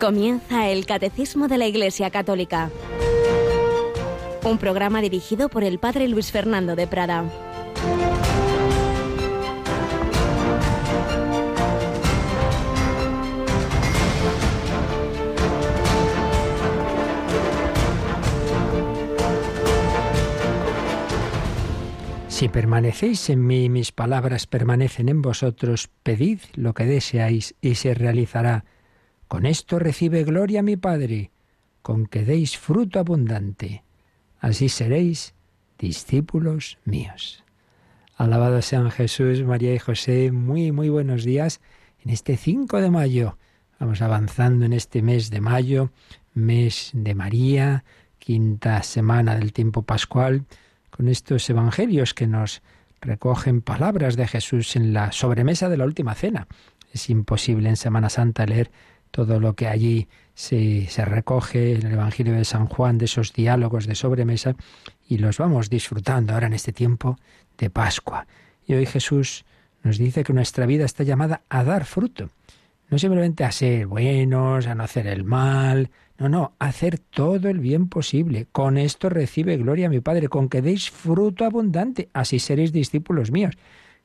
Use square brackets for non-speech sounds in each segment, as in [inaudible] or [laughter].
Comienza el Catecismo de la Iglesia Católica, un programa dirigido por el Padre Luis Fernando de Prada. Si permanecéis en mí, mis palabras permanecen en vosotros, pedid lo que deseáis y se realizará. Con esto recibe gloria mi Padre, con que deis fruto abundante. Así seréis discípulos míos. Alabado sean Jesús, María y José. Muy, muy buenos días en este 5 de mayo. Vamos avanzando en este mes de mayo, mes de María, quinta semana del tiempo pascual con estos evangelios que nos recogen palabras de Jesús en la sobremesa de la última cena. Es imposible en Semana Santa leer todo lo que allí se, se, recoge en el Evangelio de San Juan, de esos diálogos de sobremesa, y los vamos disfrutando ahora en este tiempo de Pascua. Y hoy Jesús nos dice que nuestra vida está llamada a dar fruto, no simplemente a ser buenos, a no hacer el mal, no, no, hacer todo el bien posible. Con esto recibe gloria a mi Padre, con que deis fruto abundante, así seréis discípulos míos.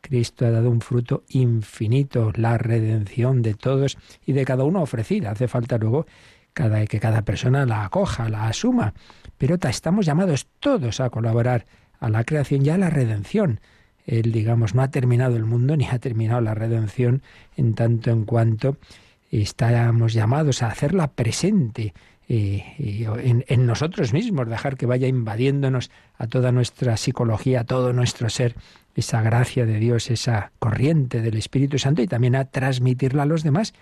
Cristo ha dado un fruto infinito, la redención de todos y de cada uno ofrecida. Hace falta luego cada, que cada persona la acoja, la asuma. Pero estamos llamados todos a colaborar a la creación y a la redención. Él, digamos, no ha terminado el mundo [laughs] ni ha terminado la redención en tanto en cuanto estamos llamados a hacerla presente eh, en, nosotros mismos, dejar que vaya invadiéndonos a toda nuestra psicología, a todo nuestro ser, esa gracia de Dios, esa corriente del Espíritu Santo y también a transmitirla a los demás.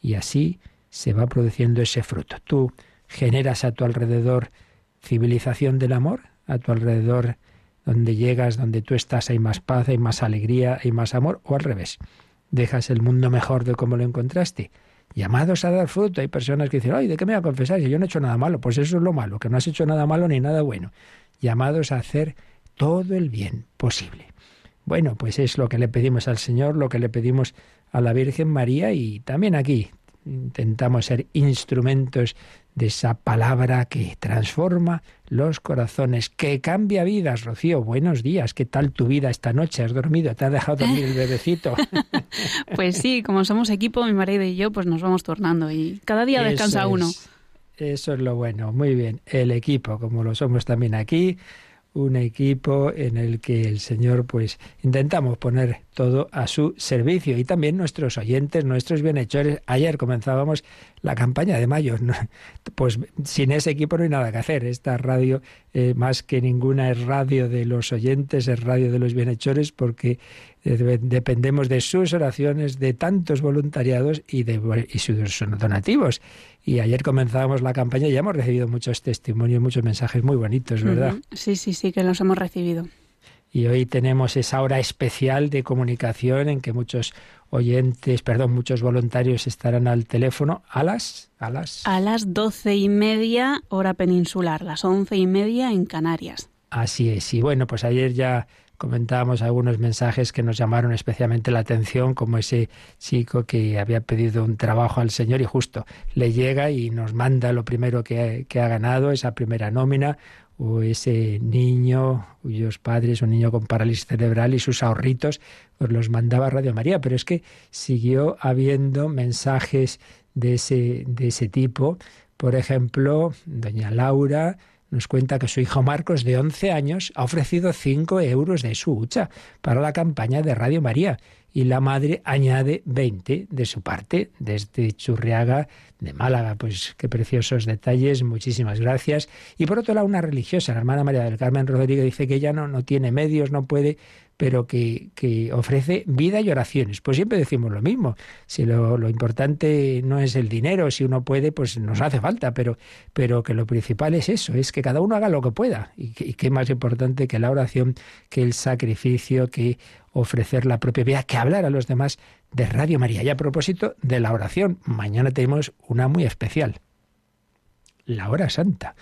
Y así se va produciendo ese fruto. Tú generas a tu alrededor civilización del amor, a tu alrededor donde llegas, donde tú estás, hay más paz, hay más alegría, hay más amor, o al revés. Dejas el mundo mejor de como lo encontraste llamados a dar fruto. Hay personas que dicen, ay, ¿de qué me voy a confesar si yo no he hecho nada malo? Pues eso es lo malo, que no has hecho nada malo ni nada bueno. Llamados a hacer todo el bien posible. Bueno, pues es lo que le pedimos al Señor, lo que le pedimos a la Virgen María y también aquí intentamos ser instrumentos de esa palabra que transforma los corazones, que cambia vidas. Rocío, buenos días. ¿Qué tal tu vida esta noche? ¿Has dormido? ¿Te ha dejado dormir el bebecito? [laughs] pues sí, como somos equipo, mi marido y yo, pues nos vamos tornando y cada día descansa uno. Eso es lo bueno. Muy bien. El equipo, como lo somos también aquí, un equipo en el que el Señor, pues, intentamos poner todo a su servicio y también nuestros oyentes, nuestros bienhechores. Ayer comenzábamos la campaña de mayo. [laughs] Pues sin ese equipo no hay nada que hacer. Esta radio, eh, más que ninguna, es radio de los oyentes, es radio de los bienhechores, porque dependemos de sus oraciones, de tantos voluntariados y de y sus donativos. Y ayer comenzábamos la campaña y ya hemos recibido muchos testimonios, muchos mensajes muy bonitos, ¿verdad? Sí, sí, sí, que los hemos recibido. Y hoy tenemos esa hora especial de comunicación en que muchos oyentes, perdón, muchos voluntarios estarán al teléfono a las... A las, a las doce y media hora peninsular, las once y media en Canarias. Así es. Y bueno, pues ayer ya comentábamos algunos mensajes que nos llamaron especialmente la atención, como ese chico que había pedido un trabajo al Señor y justo le llega y nos manda lo primero que, que ha ganado, esa primera nómina, o ese niño cuyos padres, un niño con parálisis cerebral y sus ahorritos, pues los mandaba Radio María. Pero es que siguió habiendo mensajes de ese, de ese tipo. Por ejemplo, doña Laura nos cuenta que su hijo Marcos, de 11 años, ha ofrecido 5 euros de su hucha para la campaña de Radio María y la madre añade 20 de su parte desde Churriaga de Málaga. Pues qué preciosos detalles, muchísimas gracias. Y por otro lado, una religiosa, la hermana María del Carmen Rodríguez, dice que ella no, no tiene medios, no puede pero que, que, ofrece vida y oraciones. Pues siempre decimos lo mismo. Si lo, lo, importante no es el dinero, si uno puede, pues nos hace falta, pero, pero que lo principal es eso, es que cada uno haga lo que pueda. Y, qué más importante que la oración, que el sacrificio, que ofrecer la propia vida, que hablar a los demás de Radio María. Y a propósito de la oración, mañana tenemos una muy especial, la hora santa.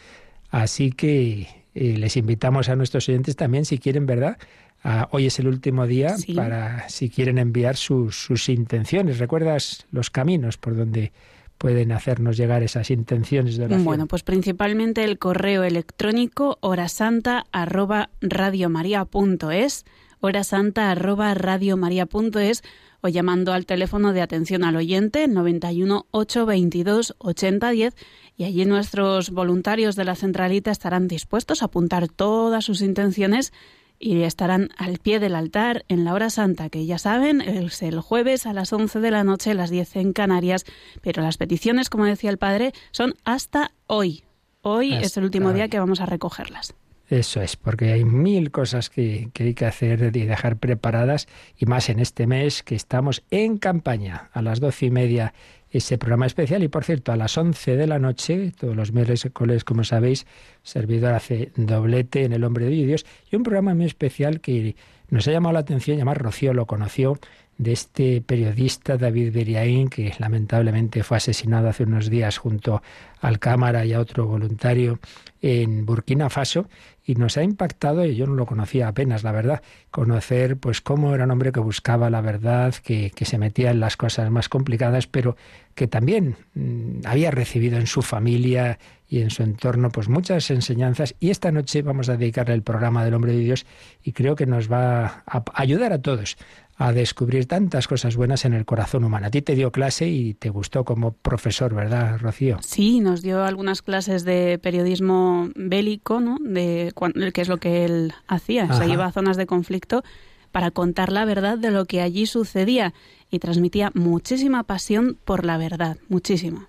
Así que eh, les invitamos a nuestros oyentes también, si quieren, ¿verdad? Hoy es el último día para si quieren enviar sus, sus intenciones. ¿Recuerdas los caminos por donde pueden hacernos llegar esas intenciones de oración? Bueno, pues principalmente el correo electrónico horasanta arroba radiomaria.es, horasanta arroba radiomaria.es o llamando al teléfono de atención al oyente 91 822 8010 y allí nuestros voluntarios de la centralita estarán dispuestos a apuntar todas sus intenciones y estarán al pie del altar en la hora santa, que ya saben, es el jueves a las 11 de la noche, las 10 en Canarias, pero las peticiones, como decía el padre, son hasta hoy. Hoy es el último día que vamos a recogerlas. Eso es, porque hay mil cosas que, que, hay que hacer y dejar preparadas, y más en este mes que estamos en campaña. A las doce y media ese programa especial. Y por cierto, a las 11 de la noche, todos los miércoles, como sabéis, servidor hace doblete en El Hombre de Dios. Y un programa muy especial que nos ha llamado la atención, llamar Rocío lo conoció, de este periodista David Beriaín, que lamentablemente fue asesinado hace unos días junto al cámara y a otro voluntario en Burkina Faso y nos ha impactado, y yo no lo conocía apenas, la verdad, conocer pues cómo era un hombre que buscaba la verdad, que, que se metía en las cosas más complicadas, pero que también mm, había recibido en su familia y en su entorno pues muchas enseñanzas. Y esta noche vamos a dedicarle el programa del hombre de Dios y creo que nos va a ayudar a todos a descubrir tantas cosas buenas en el corazón humano. A ti te dio clase y te gustó como profesor, ¿verdad, Rocío? Sí, nos dio algunas clases de periodismo bélico, ¿no? De qué es lo que él hacía. Se iba a zonas de conflicto para contar la verdad de lo que allí sucedía y transmitía muchísima pasión por la verdad, muchísima.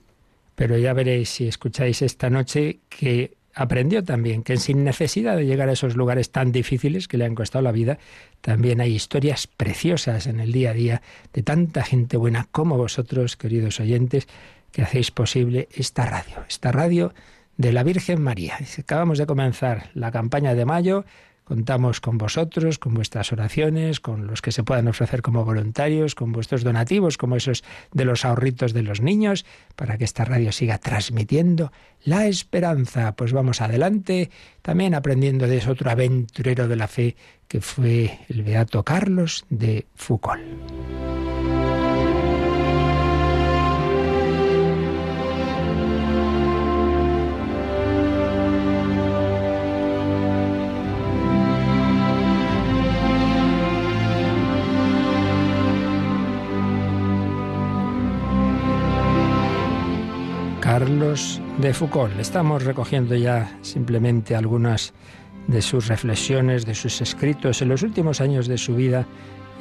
Pero ya veréis si escucháis esta noche que aprendió también que sin necesidad de llegar a esos lugares tan difíciles que le han costado la vida, también hay historias preciosas en el día a día de tanta gente buena como vosotros, queridos oyentes, que hacéis posible esta radio, esta radio de la Virgen María. Acabamos de comenzar la campaña de mayo Contamos con vosotros, con vuestras oraciones, con los que se puedan ofrecer como voluntarios, con vuestros donativos, como esos de los ahorritos de los niños, para que esta radio siga transmitiendo la esperanza. Pues vamos adelante, también aprendiendo de ese otro aventurero de la fe que fue el Beato Carlos de Foucault. Carlos de Foucault. Estamos recogiendo ya simplemente algunas de sus reflexiones, de sus escritos en los últimos años de su vida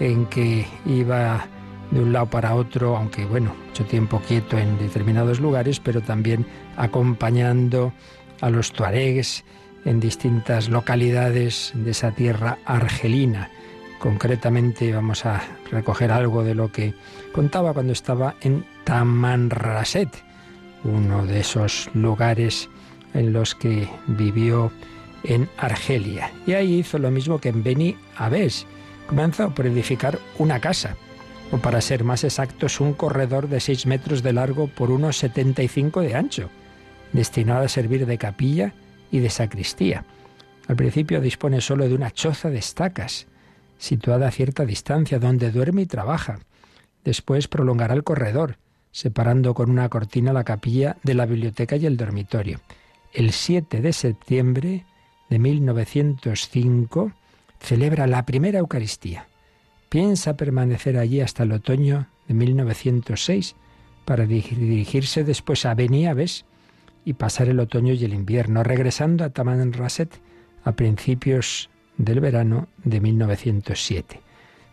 en que iba de un lado para otro, aunque bueno, mucho tiempo quieto en determinados lugares, pero también acompañando a los tuaregs en distintas localidades de esa tierra argelina. Concretamente vamos a recoger algo de lo que contaba cuando estaba en Tamanrasset, uno de esos lugares en los que vivió en Argelia. Y ahí hizo lo mismo que en Beni Abés. Comenzó por edificar una casa, o para ser más exactos, un corredor de 6 metros de largo por unos 75 de ancho, destinado a servir de capilla y de sacristía. Al principio dispone solo de una choza de estacas, situada a cierta distancia, donde duerme y trabaja. Después prolongará el corredor, separando con una cortina la capilla de la biblioteca y el dormitorio. El 7 de septiembre de 1905 celebra la primera Eucaristía. Piensa permanecer allí hasta el otoño de 1906 para dirigirse después a Beniaves y pasar el otoño y el invierno, regresando a Tamanrasset a principios del verano de 1907.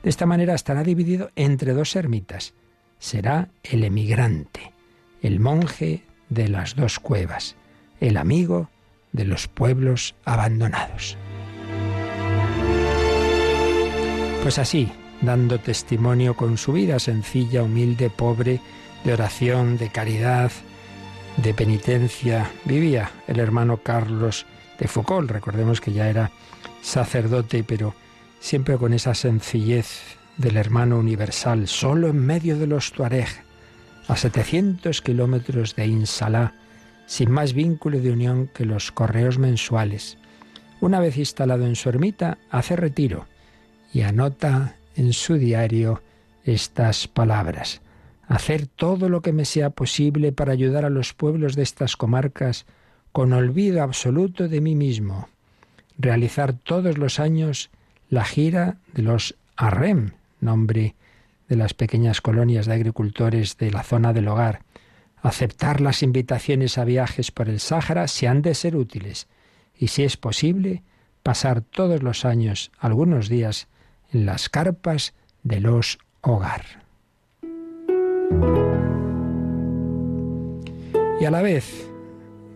De esta manera estará dividido entre dos ermitas, será el emigrante, el monje de las dos cuevas, el amigo de los pueblos abandonados. Pues así, dando testimonio con su vida sencilla, humilde, pobre, de oración, de caridad, de penitencia, vivía el hermano Carlos de Foucault. Recordemos que ya era sacerdote, pero siempre con esa sencillez del hermano universal, solo en medio de los Tuareg, a 700 kilómetros de Insalá, sin más vínculo de unión que los correos mensuales. Una vez instalado en su ermita, hace retiro y anota en su diario estas palabras. hacer todo lo que me sea posible para ayudar a los pueblos de estas comarcas con olvido absoluto de mí mismo, realizar todos los años la gira de los ARREM, nombre de las pequeñas colonias de agricultores de la zona del hogar, aceptar las invitaciones a viajes por el Sáhara si han de ser útiles, y si es posible, pasar todos los años algunos días en las carpas de los hogar. Y a la vez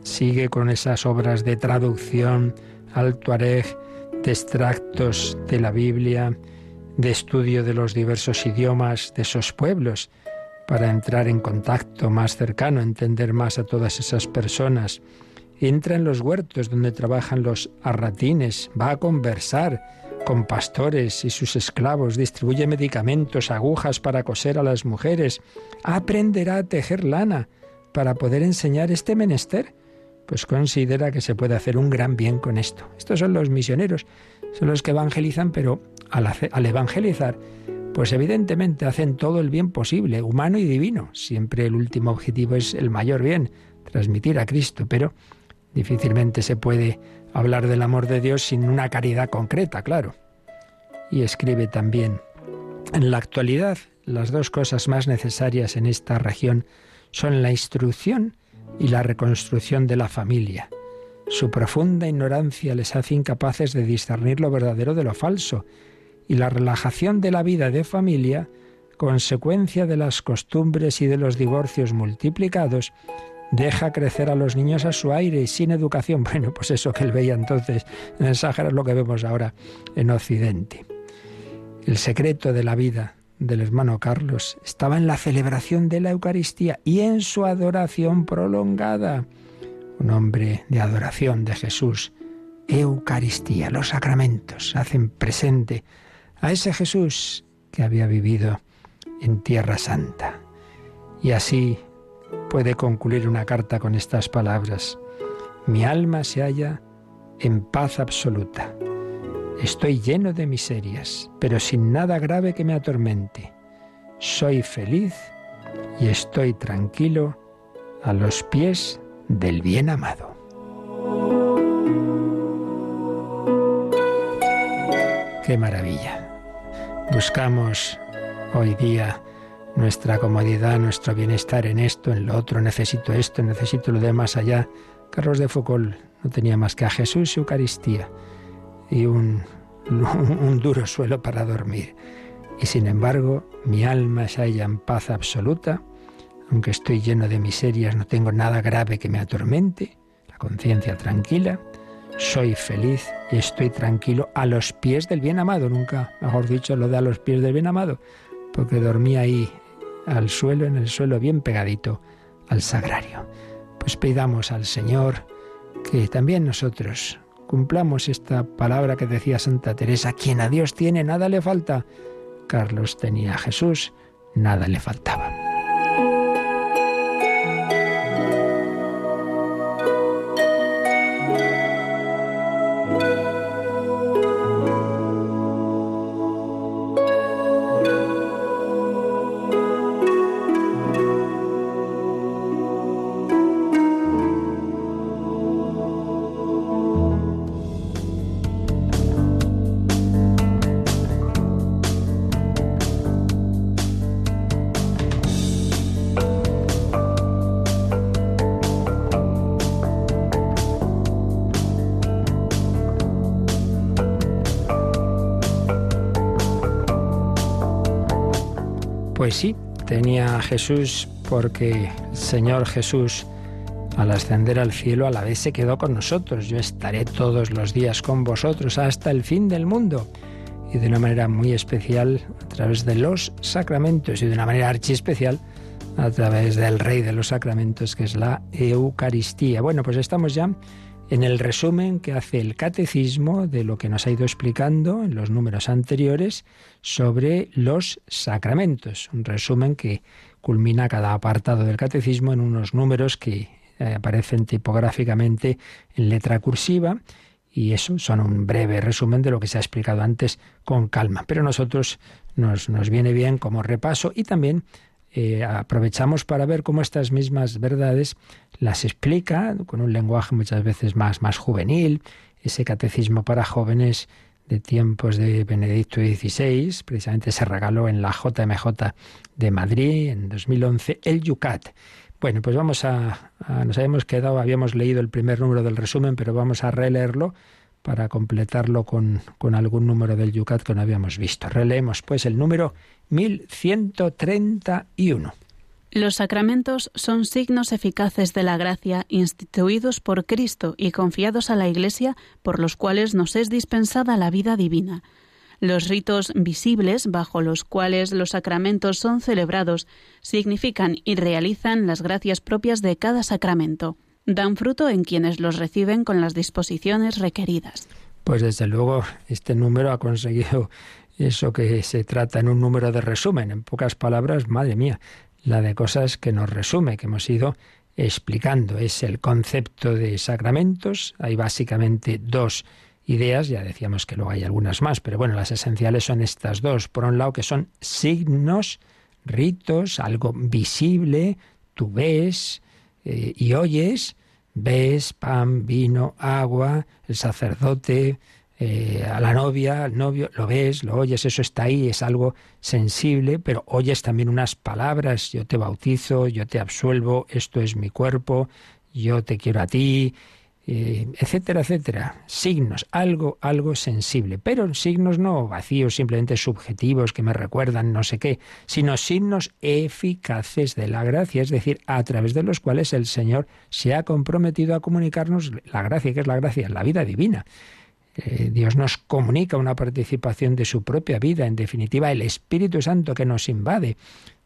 sigue con esas obras de traducción al tuareg, de extractos de la Biblia, de estudio de los diversos idiomas de esos pueblos, para entrar en contacto más cercano, entender más a todas esas personas. Entra en los huertos donde trabajan los arratines, va a conversar con pastores y sus esclavos, distribuye medicamentos, agujas para coser a las mujeres, aprenderá a tejer lana para poder enseñar este menester pues considera que se puede hacer un gran bien con esto. Estos son los misioneros, son los que evangelizan, pero al, evangelizar, pues evidentemente hacen todo el bien posible, humano y divino. Siempre el último objetivo es el mayor bien, transmitir a Cristo, pero difícilmente se puede hablar del amor de Dios sin una caridad concreta, claro. Y escribe también, en la actualidad, las dos cosas más necesarias en esta región son la instrucción y la reconstrucción de la familia. Su profunda ignorancia les hace incapaces de discernir lo verdadero de lo falso, y la relajación de la vida de familia, consecuencia de las costumbres y de los divorcios multiplicados, deja crecer a los niños a su aire y sin educación. [laughs] Bueno, pues eso que él veía entonces en el Sáhara es lo que vemos ahora en Occidente. El secreto de la vida del hermano Carlos estaba en la celebración de la Eucaristía y en su adoración prolongada. Un hombre de adoración de Jesús. Eucaristía, los sacramentos hacen presente a ese Jesús que había vivido en Tierra Santa. Y así puede concluir una carta con estas palabras. Mi alma se halla en paz absoluta Estoy lleno de miserias, pero sin nada grave que me atormente. Soy feliz y estoy tranquilo a los pies del bien amado. Qué maravilla. Buscamos hoy día nuestra comodidad, nuestro bienestar en esto, en lo otro, necesito esto, necesito lo de más allá. Carlos de Foucault no tenía más que a Jesús y Eucaristía y un, [laughs] un duro suelo para dormir. Y sin embargo, mi alma se halla en paz absoluta, aunque estoy lleno de miserias, no tengo nada grave que me atormente, la conciencia tranquila, soy feliz estoy tranquilo a los pies del bien amado, nunca, mejor dicho, lo de a los pies del bien amado, porque dormí ahí al suelo, en el suelo bien pegadito al sagrario. Pues pidamos al Señor que también nosotros Cumplamos esta palabra que decía Santa Teresa, quien a Dios tiene, nada le falta. Carlos tenía a Jesús, nada le faltaba. Tenía Jesús porque el Señor Jesús al ascender al cielo a la vez se quedó con nosotros. Yo estaré todos los días con vosotros hasta el fin del mundo. Y de una manera muy especial a través de los sacramentos y de una manera archiespecial a través del Rey de los Sacramentos que es la Eucaristía. Bueno, pues estamos ya en el resumen que hace el catecismo de lo que nos ha ido explicando en los números anteriores sobre los sacramentos. Un resumen que culmina cada apartado del catecismo en unos números que eh, aparecen tipográficamente en letra cursiva y eso son un breve resumen de lo que se ha explicado antes con calma. Pero a nosotros nos, nos viene bien como repaso y también eh, aprovechamos para ver cómo estas mismas verdades las explica con un lenguaje muchas veces más, más juvenil, ese catecismo para jóvenes de tiempos de Benedicto XVI, precisamente se regaló en la JMJ de Madrid en 2011, el Yucat. Bueno, pues vamos a, nos habíamos quedado, habíamos leído el primer número del resumen, pero vamos a releerlo para completarlo con, con algún número del Yucat que no habíamos visto. Releemos pues el número 1131. Los sacramentos son signos eficaces de la gracia instituidos por Cristo y confiados a la Iglesia por los cuales nos es dispensada la vida divina. Los ritos visibles bajo los cuales los sacramentos son celebrados significan y realizan las gracias propias de cada sacramento. Dan fruto en quienes los reciben con las disposiciones requeridas. Pues desde luego este número ha conseguido eso que se trata en un número de resumen. En pocas palabras, madre mía, la de cosas que nos resume, que hemos ido explicando. Es el concepto de sacramentos. Hay básicamente dos ideas, ya decíamos que luego hay algunas más, pero bueno, las esenciales son estas dos. Por un lado, que son signos, ritos, algo visible, tú ves eh, y oyes, ves pan, vino, agua, el sacerdote, eh, a la novia, al novio, lo ves, lo oyes, eso está ahí, es algo sensible, pero oyes también unas palabras, yo te bautizo, yo te absuelvo, esto es mi cuerpo, yo te quiero a ti, eh, etcétera, etcétera. Signos, algo, algo sensible, pero signos no vacíos, simplemente subjetivos que me recuerdan no sé qué, sino signos eficaces de la gracia, es decir, a través de los cuales el Señor se ha comprometido a comunicarnos la gracia, que es la gracia, la vida divina. Eh, Dios nos comunica una participación de su propia vida, en definitiva el Espíritu Santo que nos invade.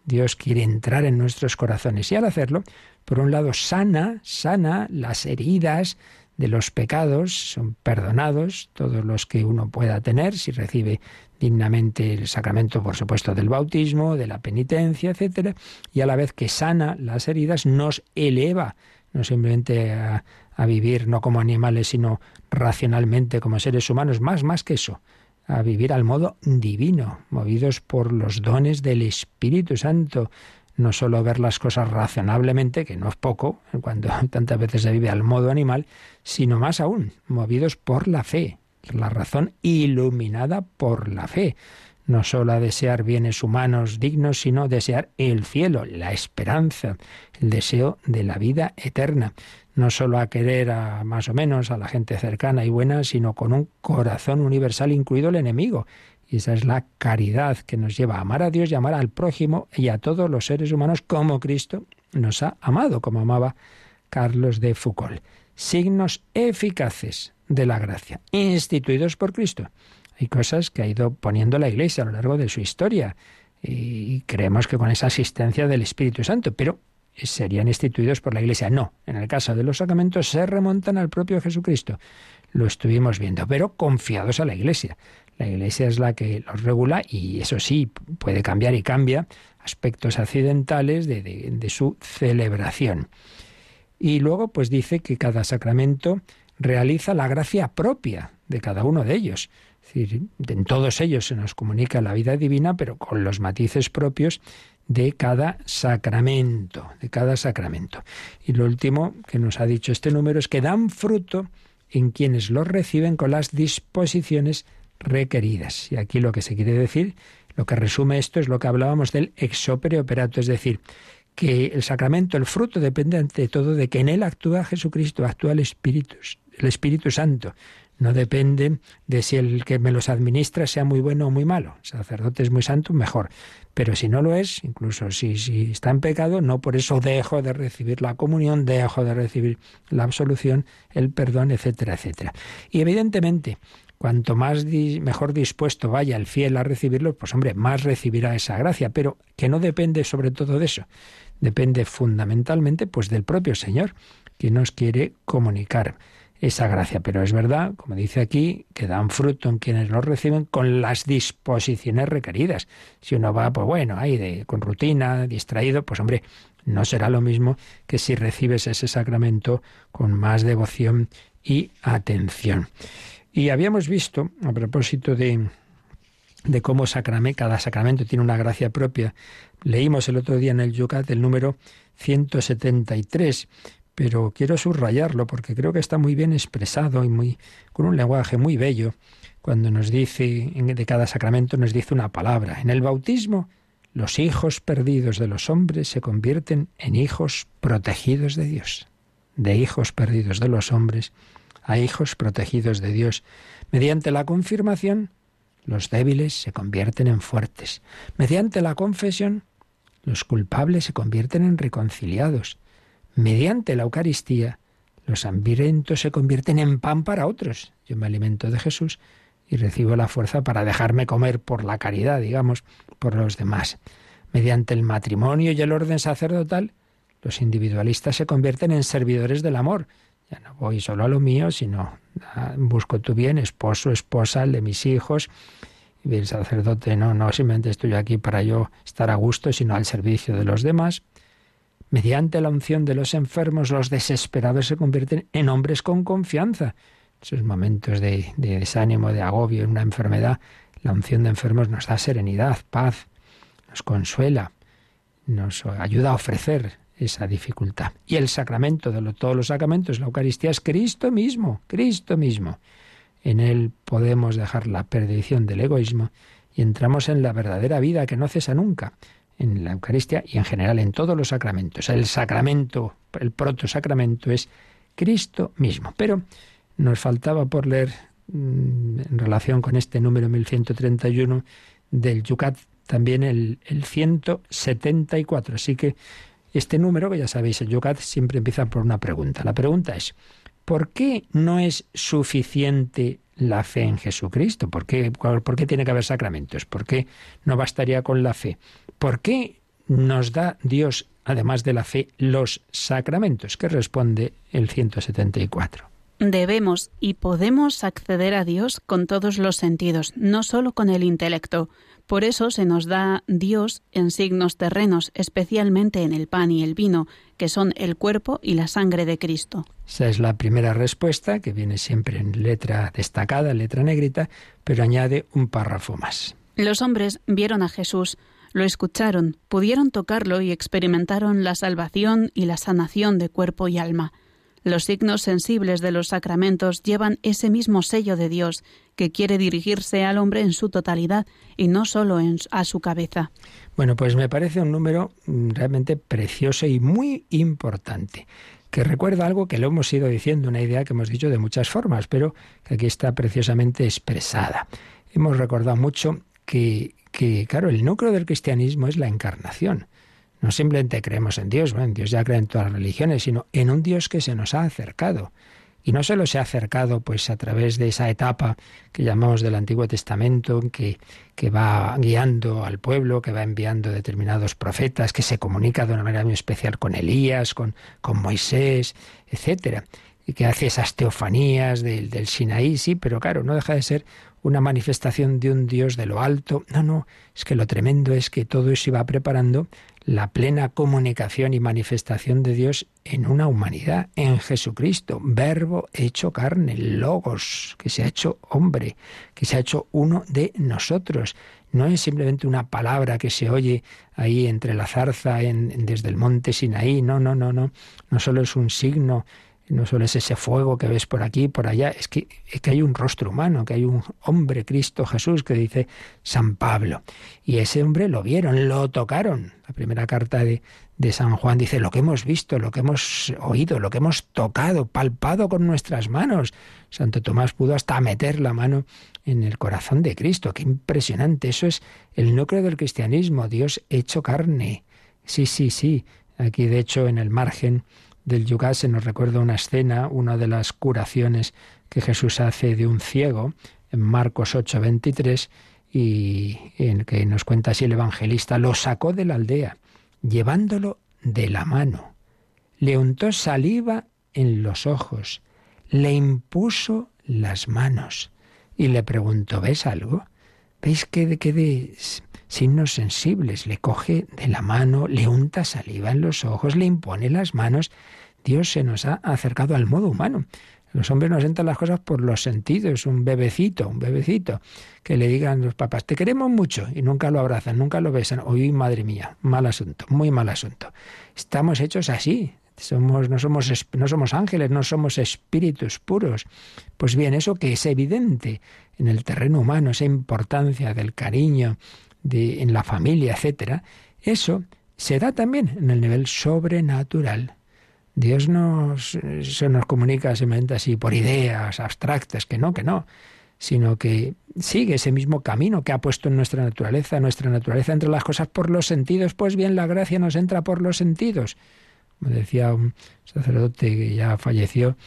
Dios quiere entrar en nuestros corazones y al hacerlo, por un lado, sana, sana las heridas de los pecados, son perdonados todos los que uno pueda tener si recibe dignamente el sacramento, por supuesto, del bautismo, de la penitencia, etcétera, y a la vez que sana las heridas, nos eleva, no simplemente a, a vivir no como animales, sino racionalmente como seres humanos, más, más que eso, a vivir al modo divino, movidos por los dones del Espíritu Santo, no solo ver las cosas razonablemente, que no es poco, [laughs] cuando tantas veces se vive al modo animal, sino más aún, movidos por la fe, la razón iluminada por la fe. No solo a desear bienes humanos dignos, sino desear el cielo, la esperanza, el deseo de la vida eterna no solo a querer a más o menos a la gente cercana y buena, sino con un corazón universal, incluido el enemigo. Y esa es la caridad que nos lleva a amar a Dios y amar al prójimo y a todos los seres humanos como Cristo nos ha amado, como amaba Carlos de Foucault. Signos eficaces de la gracia, instituidos por Cristo. Hay cosas que ha ido poniendo la Iglesia a lo largo de su historia y creemos que con esa asistencia del Espíritu Santo, pero serían instituidos por la Iglesia. No, en el caso de los sacramentos se remontan al propio Jesucristo. Lo estuvimos viendo, pero confiados a la Iglesia. La Iglesia es la que los regula y eso sí, puede cambiar y cambia aspectos accidentales de, su celebración. Y luego, pues dice que cada sacramento realiza la gracia propia de cada uno de ellos. Es decir, en todos ellos se nos comunica la vida divina, pero con los matices propios de cada sacramento, de cada sacramento. Y lo último que nos ha dicho este número es que dan fruto en quienes los reciben con las disposiciones requeridas. Y aquí lo que se quiere decir, lo que resume esto es lo que hablábamos del exopere operato, es decir, que el sacramento, el fruto depende ante todo de que en él actúa Jesucristo, actúa el Espíritu, el Espíritu Santo. No depende de si el que me los administra sea muy bueno o muy malo. Sacerdote es muy santo, mejor. Pero si no lo es, incluso si, si está en pecado, no por eso dejo de recibir la comunión, dejo de recibir la absolución, el perdón, etcétera, etcétera. Y evidentemente, cuanto más mejor dispuesto vaya el fiel a recibirlo, pues hombre, más recibirá esa gracia, pero que no depende sobre todo de eso, depende fundamentalmente pues del propio Señor, que nos quiere comunicar esa gracia. Pero es verdad, como dice aquí, que dan fruto en quienes lo reciben con las disposiciones requeridas. Si uno va, pues bueno, ahí de, con rutina, distraído, pues hombre, no será lo mismo que si recibes ese sacramento con más devoción y atención. Y habíamos visto, a propósito de, de cómo sacrame, cada sacramento tiene una gracia propia. Leímos el otro día en el Yucat el número 173, pero quiero subrayarlo porque creo que está muy bien expresado y muy con un lenguaje muy bello cuando nos dice de cada sacramento nos dice una palabra. En el bautismo los hijos perdidos de los hombres se convierten en hijos protegidos de Dios. De hijos perdidos de los hombres a hijos protegidos de Dios. Mediante la confirmación, los débiles se convierten en fuertes. Mediante la confesión, los culpables se convierten en reconciliados. Mediante la Eucaristía, los hambrientos se convierten en pan para otros. Yo me alimento de Jesús y recibo la fuerza para dejarme comer por la caridad, digamos, por los demás. Mediante el matrimonio y el orden sacerdotal, los individualistas se convierten en servidores del amor. Ya no voy solo a lo mío, sino busco tu bien, esposo, esposa, el de mis hijos. Y el sacerdote no, no simplemente estoy aquí para yo estar a gusto, sino al servicio de los demás. Mediante la unción de los enfermos, los desesperados se convierten en hombres con confianza esos momentos de, desánimo, de agobio en una enfermedad, la unción de enfermos nos da serenidad, paz, nos consuela, nos ayuda a ofrecer esa dificultad. Y el sacramento de todos los sacramentos, la Eucaristía, es Cristo mismo, Cristo mismo. En Él podemos dejar la perdición del egoísmo y entramos en la verdadera vida que no cesa nunca, en la Eucaristía y en general en todos los sacramentos. El sacramento, el proto sacramento es Cristo mismo. Pero nos faltaba por leer mm, en relación con este número 1131 del Yucat también el, el 174. Así que este número, que ya sabéis, el Yucat siempre empieza por una pregunta. La pregunta es, ¿por qué no es suficiente la fe en Jesucristo? ¿Por qué, ¿Por qué tiene que haber sacramentos? ¿Por qué no bastaría con la fe? ¿Por qué nos da Dios, además de la fe, los sacramentos? ¿Qué responde el 174? Debemos y podemos acceder a Dios con todos los sentidos, no solo con el intelecto. Por eso se nos da Dios en signos terrenos, especialmente en el pan y el vino, que son el cuerpo y la sangre de Cristo. Esa es la primera respuesta, que viene siempre en letra destacada, letra negrita, pero añade un párrafo más. Los hombres vieron a Jesús, lo escucharon, pudieron tocarlo y experimentaron la salvación y la sanación de cuerpo y alma. Los signos sensibles de los sacramentos llevan ese mismo sello de Dios que quiere dirigirse al hombre en su totalidad y no solo en, a su cabeza. Bueno, pues me parece un número mm, realmente precioso y muy importante que recuerda algo que lo hemos ido diciendo, una idea que hemos dicho de muchas formas, pero que aquí está preciosamente expresada. Hemos recordado mucho que, que claro, el núcleo del cristianismo es la encarnación. No simplemente creemos en Dios, en Dios ya creen en todas las religiones, sino en un Dios que se nos ha acercado. Y no solo se ha acercado pues a través de esa etapa que llamamos del Antiguo Testamento, que, que va guiando al pueblo, que va enviando determinados profetas, que se comunica de una manera muy especial con Elías, con, con Moisés, etcétera, y que hace esas teofanías del, del Sinaí, sí, pero claro, no deja de ser una manifestación de un Dios de lo alto. No, no, es que lo tremendo es que todo eso iba preparando la plena comunicación y manifestación de Dios en una humanidad, en Jesucristo, verbo hecho carne, logos, que se ha hecho hombre, que se ha hecho uno de nosotros. No es simplemente una palabra que se oye ahí entre la zarza en, desde el monte Sinaí, no, no, no, no, no solo es un signo no solo es ese fuego que ves por aquí, por allá, es que, es que hay un rostro humano, que hay un hombre, Cristo Jesús, que dice San Pablo. Y ese hombre lo vieron, lo tocaron. La primera carta de, de San Juan dice lo que hemos visto, lo que hemos oído, lo que hemos tocado, palpado con nuestras manos. Santo Tomás pudo hasta meter la mano en el corazón de Cristo. Qué impresionante. Eso es el núcleo del cristianismo, Dios hecho carne. Sí, sí, sí. Aquí, de hecho, en el margen del Yucat se nos recuerda una escena, una de las curaciones que Jesús hace de un ciego en Marcos 8:23 y en que nos cuenta así el evangelista, lo sacó de la aldea, llevándolo de la mano, le untó saliva en los ojos, le impuso las manos y le preguntó, ¿ves algo? ¿Veis que de, que de signos sensibles? Le coge de la mano, le unta saliva en los ojos, le impone las manos Dios se nos ha acercado al modo humano. Los hombres nos entran las cosas por los sentidos, un bebecito, un bebecito, que le digan los papás, te queremos mucho, y nunca lo abrazan, nunca lo besan. Uy, madre mía, mal asunto, muy mal asunto. Estamos hechos así, somos, no, somos, no somos ángeles, no somos espíritus puros. Pues bien, eso que es evidente en el terreno humano, esa importancia del cariño en la familia, etcétera, eso se da también en el nivel sobrenatural. Dios nos, se nos comunica simplemente así por ideas abstractas, que no, que no, sino que sigue ese mismo camino que ha puesto en nuestra naturaleza. Nuestra naturaleza entre las cosas por los sentidos, pues bien, la gracia nos entra por los sentidos. Como decía un sacerdote que ya falleció,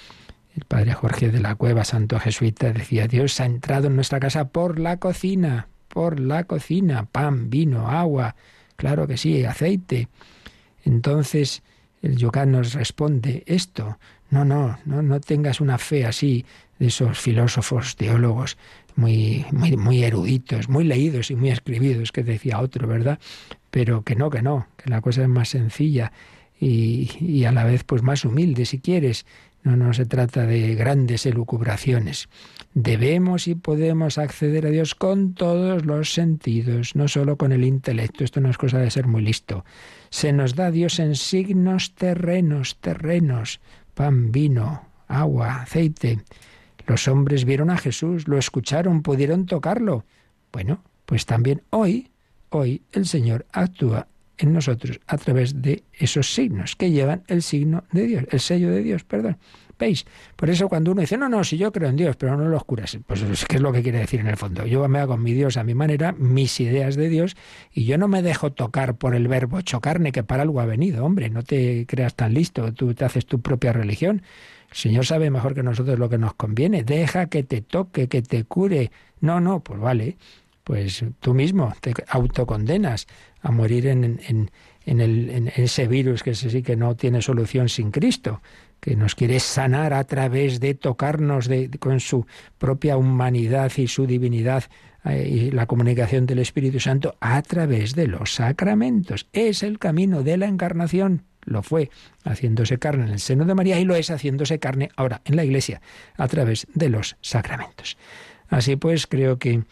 el padre Jorge de la Cueva, santo jesuita, decía, Dios ha entrado en nuestra casa por la cocina, por la cocina, pan, vino, agua, claro que sí, aceite. Entonces, el yoga nos responde esto. No, no, no, no tengas una fe así de esos filósofos, teólogos muy, muy, muy eruditos, muy leídos y muy escribidos, que decía otro, ¿verdad? Pero que no, que no, que la cosa es más sencilla y, y a la vez pues más humilde, si quieres. No, no se trata de grandes elucubraciones. Debemos y podemos acceder a Dios con todos los sentidos, no solo con el intelecto. Esto no es cosa de ser muy listo. Se nos da Dios en signos terrenos, terrenos, pan, vino, agua, aceite. Los hombres vieron a Jesús, lo escucharon, pudieron tocarlo. Bueno, pues también hoy, hoy el Señor actúa en nosotros a través de esos signos que llevan el signo de Dios, el sello de Dios, perdón. ¿Veis? Por eso cuando uno dice, no, no, si yo creo en Dios, pero no los curas, pues ¿qué es lo que quiere decir en el fondo? Yo me hago mi Dios a mi manera, mis ideas de Dios, y yo no me dejo tocar por el verbo chocarme, que para algo ha venido, hombre, no te creas tan listo, tú te haces tu propia religión. El Señor sabe mejor que nosotros lo que nos conviene, deja que te toque, que te cure. No, no, pues vale, pues tú mismo te autocondenas a morir en, en, en, ese virus que que no tiene solución sin Cristo que nos quiere sanar a través de tocarnos de, con su propia humanidad y su divinidad eh, y la comunicación del Espíritu Santo a través de los sacramentos. Es el camino de la encarnación. Lo fue haciéndose carne en el seno de María y lo es haciéndose carne ahora en la Iglesia a través de los sacramentos. Así pues, creo que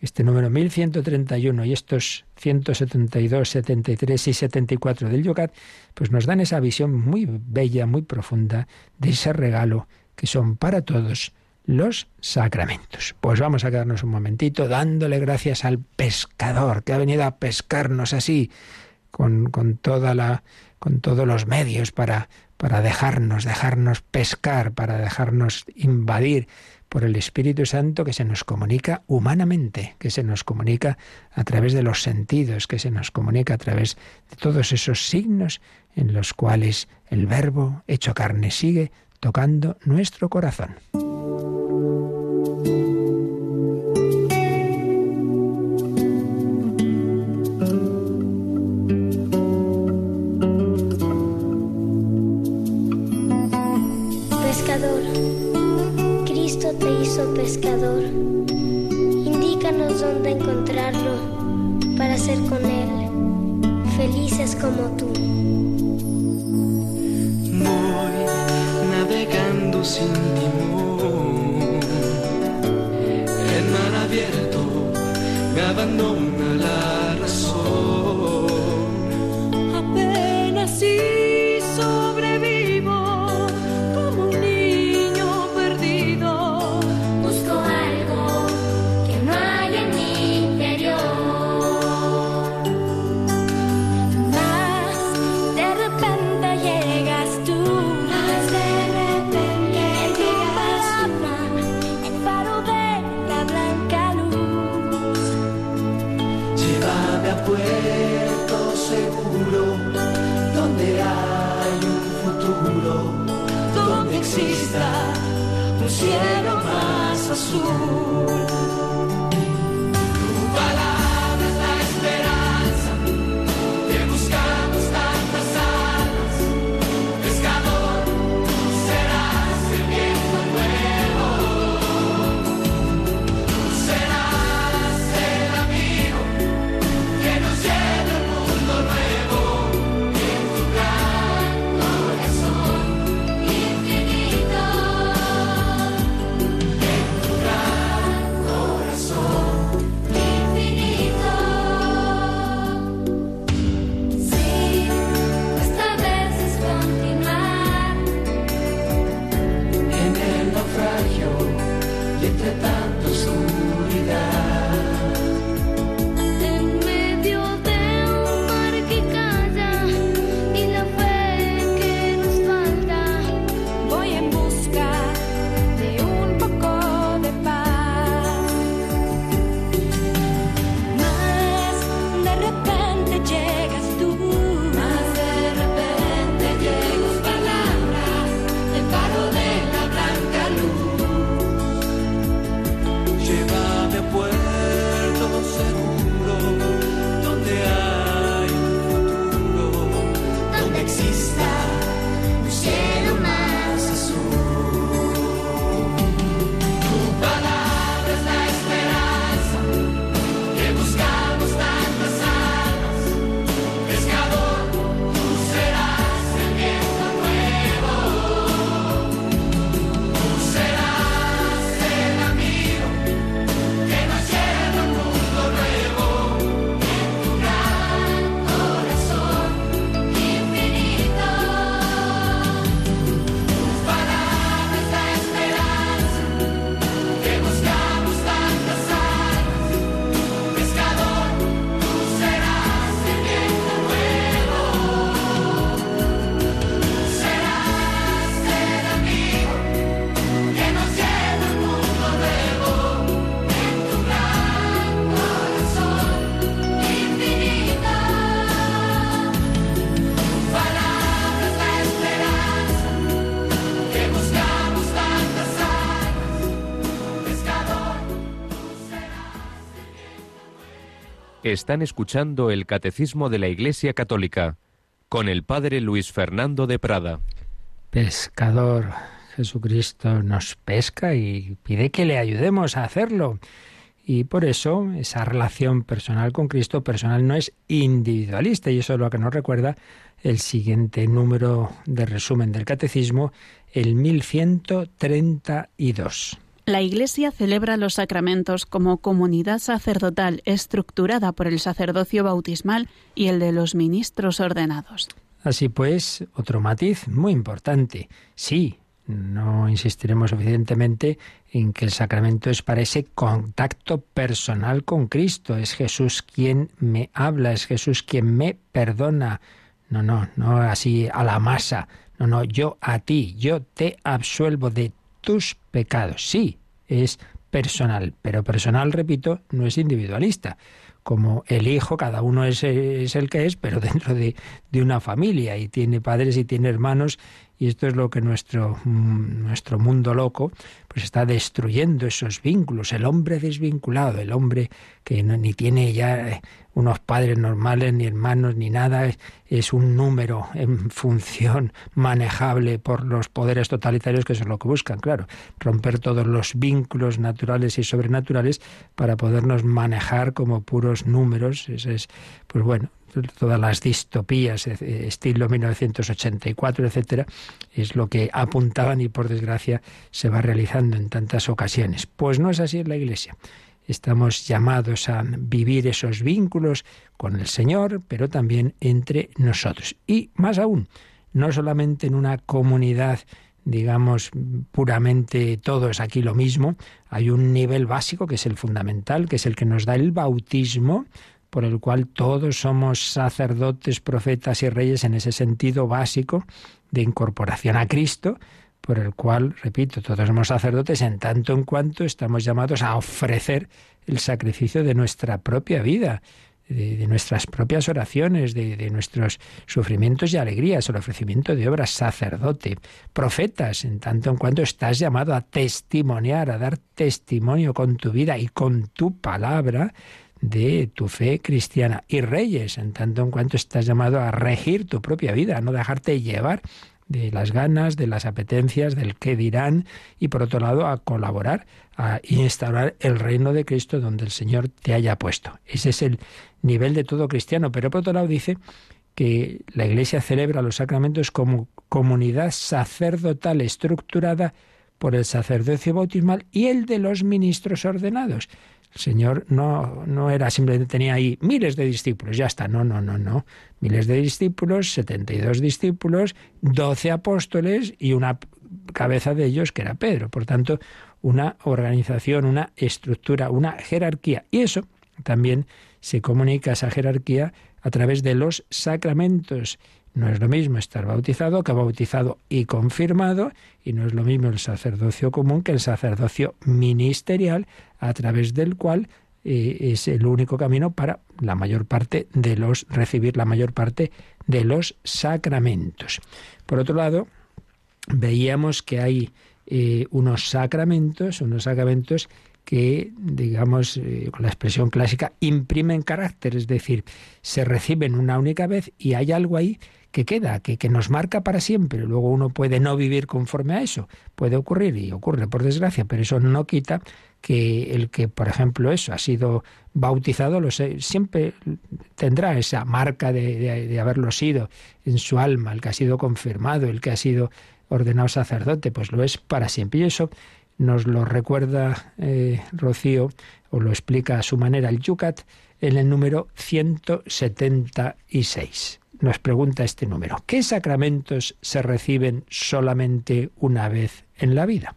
este número 1131 y estos 172, 73 y 74 del Yogat, pues nos dan esa visión muy bella, muy profunda de ese regalo que son para todos los sacramentos. Pues vamos a quedarnos un momentito dándole gracias al pescador que ha venido a pescarnos así, con, con toda la, con todos los medios para, para dejarnos, dejarnos pescar, para dejarnos invadir por el Espíritu Santo que se nos comunica humanamente, que se nos comunica a través de los sentidos, que se nos comunica a través de todos esos signos en los cuales el Verbo hecho carne sigue tocando nuestro corazón. Pescador. Indícanos dónde encontrarlo para ser con él felices como tú. Voy navegando sin timón. El mar abierto me abandona la razón. Apenas si 束 Están escuchando el Catecismo de la Iglesia Católica con el Padre Luis Fernando de Prada. Pescador, Jesucristo nos pesca y pide que le ayudemos a hacerlo. Y por eso esa relación personal con Cristo personal no es individualista. Y eso es lo que nos recuerda el siguiente número de resumen del Catecismo, el 1132. La Iglesia celebra los sacramentos como comunidad sacerdotal estructurada por el sacerdocio bautismal y el de los ministros ordenados. Así pues, otro matiz muy importante. Sí, no insistiremos suficientemente en que el sacramento es para ese contacto personal con Cristo. Es Jesús quien me habla, es Jesús quien me perdona. No, no, no así a la masa. No, no, yo a ti, yo te absuelvo de tus pecados. Sí, es personal, pero personal, repito, no es individualista como el hijo, cada uno es, el que es, pero [laughs] dentro de, de, una familia y tiene padres y tiene hermanos y esto es lo que nuestro, nuestro mundo loco pues está destruyendo esos vínculos, el hombre desvinculado, el hombre que no, ni tiene ya unos padres normales, ni hermanos, ni nada, es, es un número en función [laughs] manejable por los poderes totalitarios que eso es lo que buscan, claro, romper todos los vínculos naturales y sobrenaturales para podernos manejar como puros números, eso es, pues bueno, todas las distopías, estilo 1984, etcétera, es lo que apuntaban y por desgracia se va realizando en tantas ocasiones. Pues no es así en la Iglesia. Estamos llamados a vivir esos vínculos con el Señor, pero también entre nosotros. Y más aún, no solamente en una comunidad digamos, puramente todos aquí lo mismo, hay un nivel básico que es el fundamental, que es el que nos da el bautismo, por el cual todos somos sacerdotes, profetas y reyes en ese sentido básico de incorporación a Cristo, por el cual, repito, todos somos sacerdotes en tanto en cuanto estamos llamados a ofrecer el sacrificio de nuestra propia vida, de, nuestras propias oraciones, de, de, nuestros sufrimientos y alegrías, el ofrecimiento de obras, sacerdote, profetas, en tanto en cuanto estás llamado a testimoniar, a dar testimonio con tu vida y con tu palabra de tu fe cristiana y reyes, en tanto en cuanto estás llamado a regir tu propia vida, a no dejarte llevar de las ganas, de las apetencias, del qué dirán y por otro lado a colaborar, a instaurar el reino de Cristo donde el Señor te haya puesto. Ese es el nivel de todo cristiano, pero por otro lado dice que la Iglesia celebra los sacramentos como comunidad sacerdotal estructurada por el sacerdocio bautismal y el de los ministros ordenados. El Señor no, no era simplemente tenía ahí miles de discípulos, ya está, no, no, no, no. Miles de discípulos, 72 discípulos, 12 apóstoles y una cabeza de ellos, que era Pedro. Por tanto, una organización, una estructura, una jerarquía. Y eso también se comunica esa jerarquía a través de los sacramentos. No es lo mismo estar bautizado que bautizado y confirmado, y no es lo mismo el sacerdocio común que el sacerdocio ministerial, a través del cual eh, es el único camino para la mayor parte de los recibir la mayor parte de los sacramentos. Por otro lado, veíamos que hay eh, unos sacramentos, unos sacramentos que, digamos, eh, con la expresión clásica, imprimen carácter, es decir, se reciben una única vez y hay algo ahí que queda, que, que nos marca para siempre. Luego uno puede no vivir conforme a eso, puede ocurrir y ocurre por desgracia, pero eso no quita que el que, por ejemplo, eso ha sido bautizado, lo sé, siempre tendrá esa marca de, de, haberlo sido en su alma, el que ha sido confirmado, el que ha sido ordenado sacerdote, pues lo es para siempre. Y eso nos lo recuerda eh, Rocío, o lo explica a su manera el Yucat, en el número 176. Nos pregunta este número, ¿qué sacramentos se reciben solamente una vez en la vida?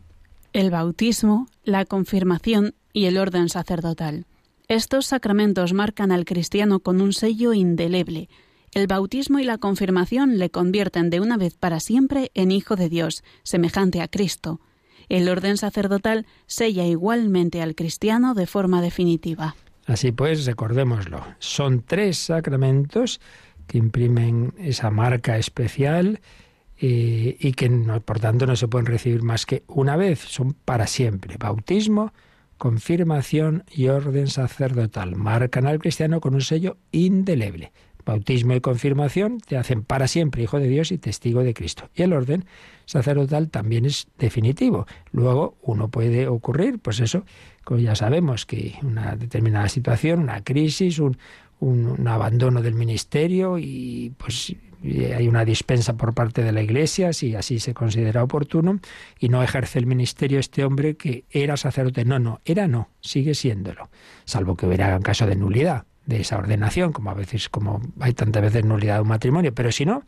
El bautismo, la confirmación y el orden sacerdotal. Estos sacramentos marcan al cristiano con un sello indeleble. El bautismo y la confirmación le convierten de una vez para siempre en hijo de Dios, semejante a Cristo. El orden sacerdotal sella igualmente al cristiano de forma definitiva. Así pues, recordémoslo, son tres sacramentos que imprimen esa marca especial eh, y que por tanto no se pueden recibir más que una vez, son para siempre. Bautismo, confirmación y orden sacerdotal. Marcan al cristiano con un sello indeleble. Bautismo y confirmación te hacen para siempre hijo de Dios y testigo de Cristo. Y el orden sacerdotal también es definitivo. Luego uno puede ocurrir, pues eso, como ya sabemos, que una determinada situación, una crisis, un, un, abandono del ministerio y pues hay una dispensa por parte de la Iglesia, si así se considera oportuno, y no ejerce el ministerio este hombre que era sacerdote. No, no, era no, sigue siéndolo, salvo que hubiera caso de nulidad de esa ordenación, como a veces, como hay tantas veces nulidad de un matrimonio, pero si no,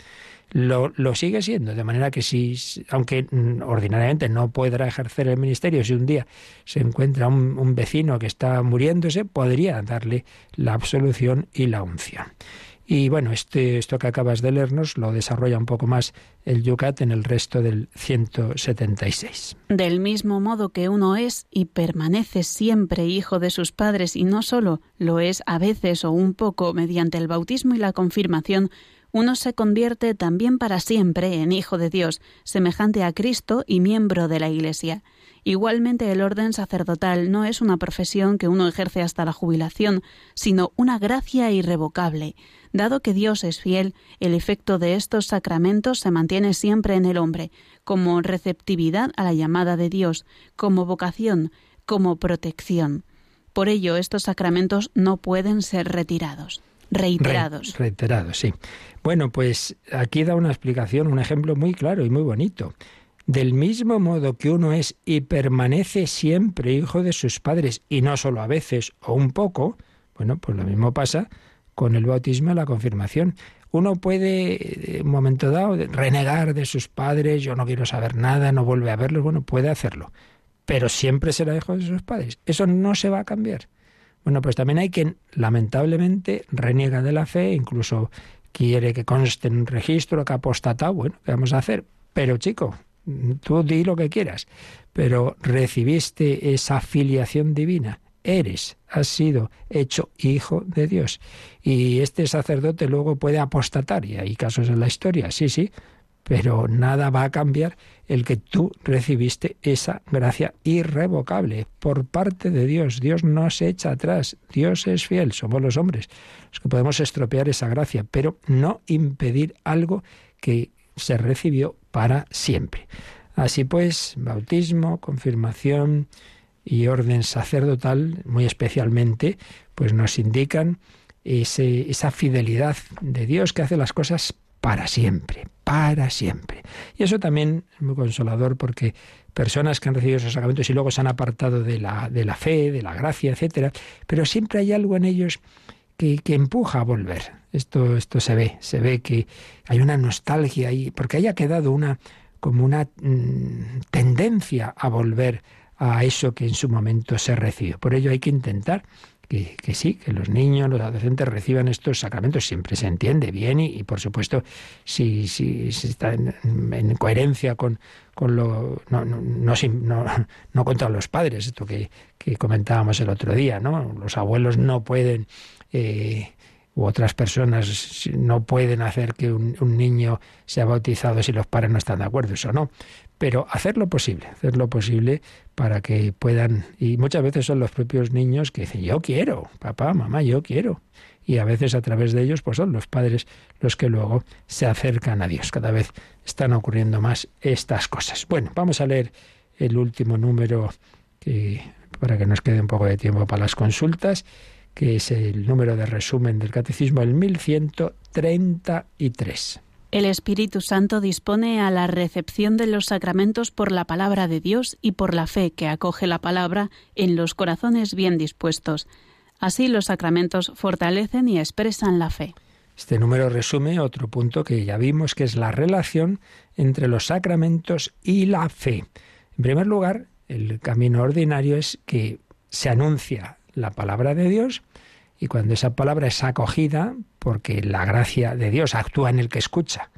lo, sigue siendo, de manera que si, aunque ordinariamente no podrá ejercer el ministerio, si un día se encuentra un, un vecino que está muriéndose, podría darle la absolución y la unción. Y bueno, este, esto que acabas de leernos lo desarrolla un poco más el Yucat en el resto del 176. Del mismo modo que uno es y permanece siempre hijo de sus padres y no solo lo es a veces o un poco mediante el bautismo y la confirmación, uno se convierte también para siempre en hijo de Dios, semejante a Cristo y miembro de la Iglesia. Igualmente el orden sacerdotal no es una profesión que uno ejerce hasta la jubilación, sino una gracia irrevocable. Dado que Dios es fiel, el efecto de estos sacramentos se mantiene siempre en el hombre, como receptividad a la llamada de Dios, como vocación, como protección. Por ello, estos sacramentos no pueden ser retirados. Reiterados. Re reiterados, sí. Bueno, pues aquí da una explicación, un ejemplo muy claro y muy bonito. Del mismo modo que uno es y permanece siempre hijo de sus padres, y no solo a veces o un poco, bueno, pues lo mismo pasa con el bautismo y la confirmación. Uno puede, en un momento dado, renegar de sus padres, yo no quiero saber nada, no vuelve a verlos, bueno, puede hacerlo, pero siempre será hijo de sus padres. Eso no se va a cambiar. Bueno, pues también hay quien lamentablemente reniega de la fe, incluso quiere que conste en un registro que ha apostatado, bueno, ¿qué vamos a hacer? Pero chico, tú di lo que quieras, pero recibiste esa filiación divina, eres, has sido hecho hijo de Dios. Y este sacerdote luego puede apostatar, y hay casos en la historia, sí, sí, pero nada va a cambiar el que tú recibiste esa gracia irrevocable por parte de Dios. Dios no se echa atrás, Dios es fiel, somos los hombres los que podemos estropear esa gracia, pero no impedir algo que se recibió para siempre. Así pues, bautismo, confirmación y orden sacerdotal, muy especialmente, pues nos indican ese, esa fidelidad de Dios que hace las cosas para siempre, para siempre. Y eso también es muy consolador porque personas que han recibido esos sacramentos y luego se han apartado de la, de la fe, de la gracia, etcétera, pero siempre hay algo en ellos que, empuja a volver. Esto, esto se ve, se ve que hay una nostalgia ahí, porque haya quedado una, como una mm, tendencia a volver a eso que en su momento se recibió. Por ello hay que intentar que, que, sí, que los niños, los adolescentes reciban estos sacramentos, siempre se entiende bien y, por supuesto, si, si, está en, en, coherencia con, con lo. No, no, no, no, no contra los padres, esto que, que, comentábamos el otro día, ¿no? Los abuelos no pueden. Eh, u otras personas no pueden hacer que un, niño sea bautizado si los padres no están de acuerdo, eso no. Pero hacer lo posible, hacer lo posible para que puedan, y muchas veces son los propios niños que dicen, yo quiero, papá, mamá, yo quiero. Y a veces a través de ellos, pues son los padres los que luego se acercan a Dios. Cada vez están ocurriendo más estas cosas. Bueno, vamos a leer el último número para que nos quede un poco de tiempo para las consultas que es el número de resumen del catecismo, el 1133. El Espíritu Santo dispone a la recepción de los sacramentos por la palabra de Dios y por la fe que acoge la palabra en los corazones bien dispuestos. Así los sacramentos fortalecen y expresan la fe. Este número resume otro punto que ya vimos, que es la relación entre los sacramentos y la fe. En primer lugar, el camino ordinario es que se anuncia la palabra de Dios y cuando esa palabra es acogida, porque la gracia de Dios actúa en el que escucha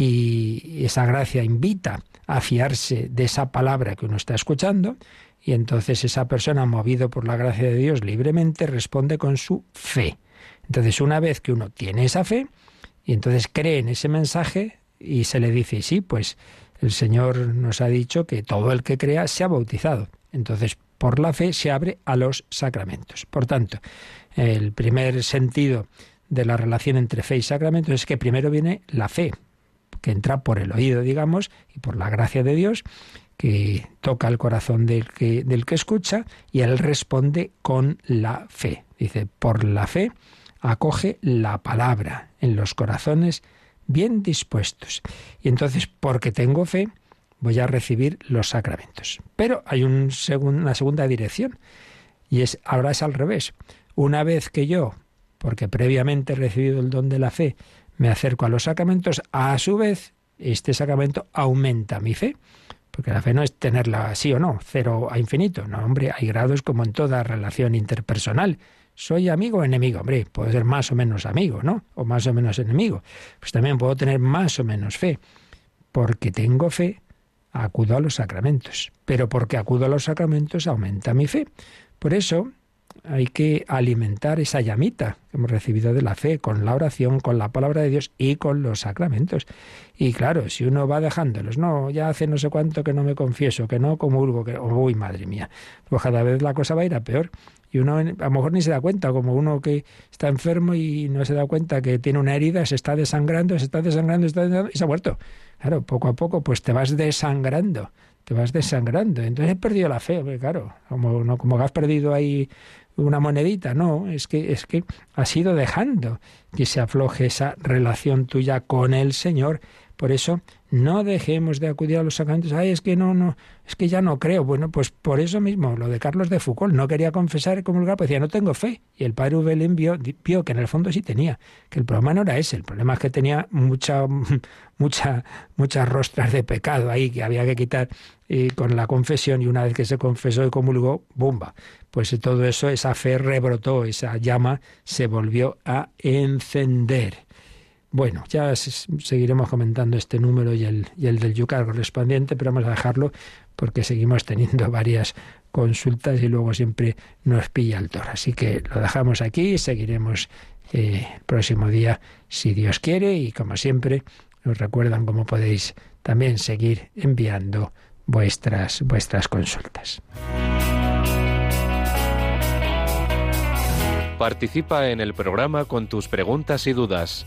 y esa gracia invita a fiarse de esa palabra que uno está escuchando, y entonces esa persona, movido por la gracia de Dios libremente, responde con su fe. Entonces, una vez que uno tiene esa fe, y entonces cree en ese mensaje y se le dice, sí, pues el Señor nos ha dicho que todo el que crea se ha bautizado. Entonces, por la fe se abre a los sacramentos. Por tanto, el primer sentido de la relación entre fe y sacramentos es que primero viene la fe, que entra por el oído, digamos, y por la gracia de Dios, que toca el corazón del que, del que escucha, y él responde con la fe. Dice, por la fe acoge la palabra en los corazones bien dispuestos. Y entonces, porque tengo fe, voy a recibir los sacramentos. Pero hay una segunda dirección, y es ahora es al revés. Una vez que yo, porque previamente he recibido el don de la fe, me acerco a los sacramentos, a su vez, este sacramento aumenta mi fe. Porque la fe no es tenerla sí o no, cero a infinito. No, hombre, hay grados como en toda relación interpersonal. ¿Soy amigo o enemigo? Hombre, puedo ser más o menos amigo, ¿no? O más o menos enemigo. Pues también puedo tener más o menos fe. Porque tengo fe, acudo a los sacramentos. Pero porque acudo a los sacramentos aumenta mi fe. Por eso hay que alimentar esa llamita que hemos recibido de la fe con la oración, con la palabra de Dios y con los sacramentos. Y claro, si uno va dejándolos, no, ya hace no sé cuánto que no me confieso, que no comulgo, que, uy, madre mía, pues cada vez la cosa va a ir a peor. Y uno a lo mejor ni se da cuenta, como uno que está enfermo y no se da cuenta que tiene una herida, se está desangrando, se está desangrando, se está desangrando y se ha muerto. Claro, poco a poco pues te vas desangrando, te vas desangrando. Entonces he perdido la fe, claro, como, no, como has perdido ahí una monedita, no, es que, es que has ido dejando que se afloje esa relación tuya con el Señor. Por eso no dejemos de acudir a los sacramentos. Ay, es que no, no, es que ya no creo. Bueno, pues por eso mismo, lo de Carlos de Foucault, no quería confesar y comulgar, pues decía, no tengo fe. Y el padre Ubelín vio, vio que en el fondo sí tenía, que el problema no era ese, el problema es que tenía mucha, [laughs] mucha, muchas rostras de pecado ahí que había que quitar y con la confesión y una vez que se confesó y comulgó, ¡bumba! Pues todo eso, esa fe rebrotó, esa llama se volvió a encender. Bueno, ya seguiremos comentando este número y el, y el del yucar correspondiente, pero vamos a dejarlo porque seguimos teniendo [laughs] varias consultas y luego siempre nos pilla el toro. Así que lo dejamos aquí y seguiremos eh, el próximo día si Dios quiere y como siempre nos recuerdan cómo podéis también seguir enviando vuestras, vuestras consultas. Participa en el programa con tus preguntas y dudas.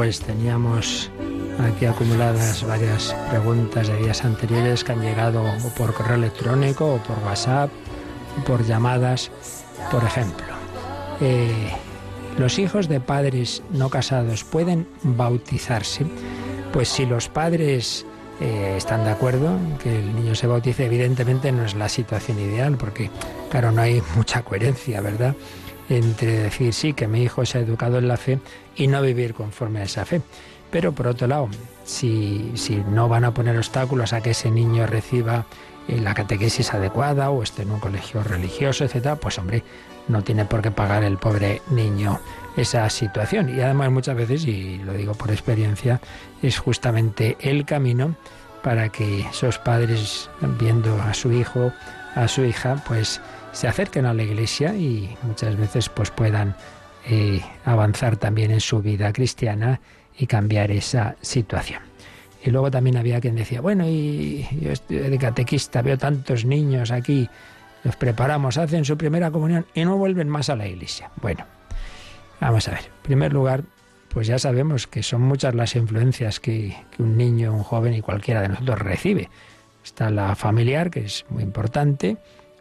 Pues teníamos aquí acumuladas varias preguntas de días anteriores que han llegado o por correo electrónico o por WhatsApp o por llamadas. Por ejemplo, eh, ¿los hijos de padres no casados pueden bautizarse? Pues si los padres eh, están de acuerdo que el niño se bautice, evidentemente no es la situación ideal, porque claro, no hay mucha coherencia, ¿verdad? Entre decir sí, que mi hijo se ha educado en la fe y no vivir conforme a esa fe. Pero por otro lado, si, si no van a poner obstáculos a que ese niño reciba eh, la catequesis adecuada o esté en un colegio religioso, etcétera, pues hombre, no tiene por qué pagar el pobre niño esa situación. Y además muchas veces, y lo digo por experiencia, es justamente el camino para que esos padres, viendo a su hijo, a su hija, pues se acerquen a la iglesia y muchas veces pues puedan eh, avanzar también en su vida cristiana y cambiar esa situación. Y luego también había quien decía, bueno, y yo estoy de catequista, veo tantos niños aquí, los preparamos, hacen su primera comunión y no vuelven más a la iglesia. Bueno, vamos a ver. En primer lugar, pues ya sabemos que son muchas las influencias que, que un niño, un joven y cualquiera de nosotros recibe. Está la familiar, que es muy importante,